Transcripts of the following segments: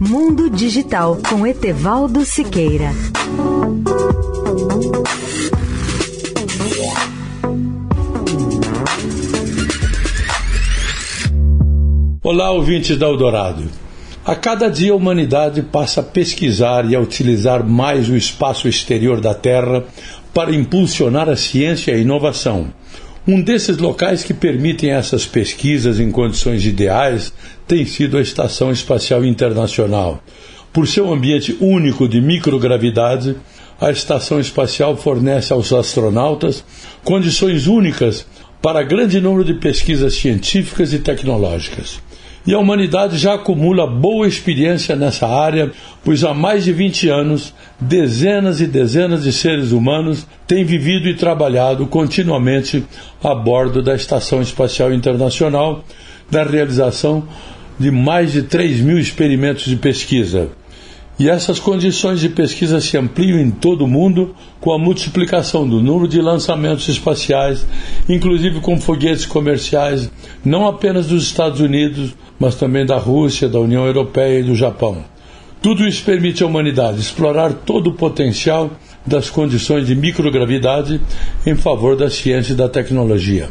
Mundo Digital com Etevaldo Siqueira. Olá, ouvintes da Eldorado. A cada dia a humanidade passa a pesquisar e a utilizar mais o espaço exterior da Terra para impulsionar a ciência e a inovação. Um desses locais que permitem essas pesquisas em condições ideais tem sido a Estação Espacial Internacional. Por seu ambiente único de microgravidade, a estação espacial fornece aos astronautas condições únicas para grande número de pesquisas científicas e tecnológicas. E a humanidade já acumula boa experiência nessa área, pois há mais de 20 anos, dezenas e dezenas de seres humanos têm vivido e trabalhado continuamente a bordo da Estação Espacial Internacional, na realização de mais de 3 mil experimentos de pesquisa. E essas condições de pesquisa se ampliam em todo o mundo com a multiplicação do número de lançamentos espaciais, inclusive com foguetes comerciais, não apenas dos Estados Unidos, mas também da Rússia, da União Europeia e do Japão. Tudo isso permite à humanidade explorar todo o potencial das condições de microgravidade em favor da ciência e da tecnologia.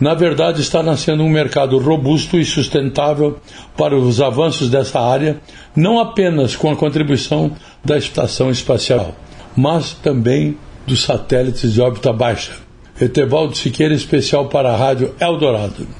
Na verdade, está nascendo um mercado robusto e sustentável para os avanços dessa área, não apenas com a contribuição da estação espacial, mas também dos satélites de órbita baixa. Etevaldo Siqueira, especial para a Rádio Eldorado.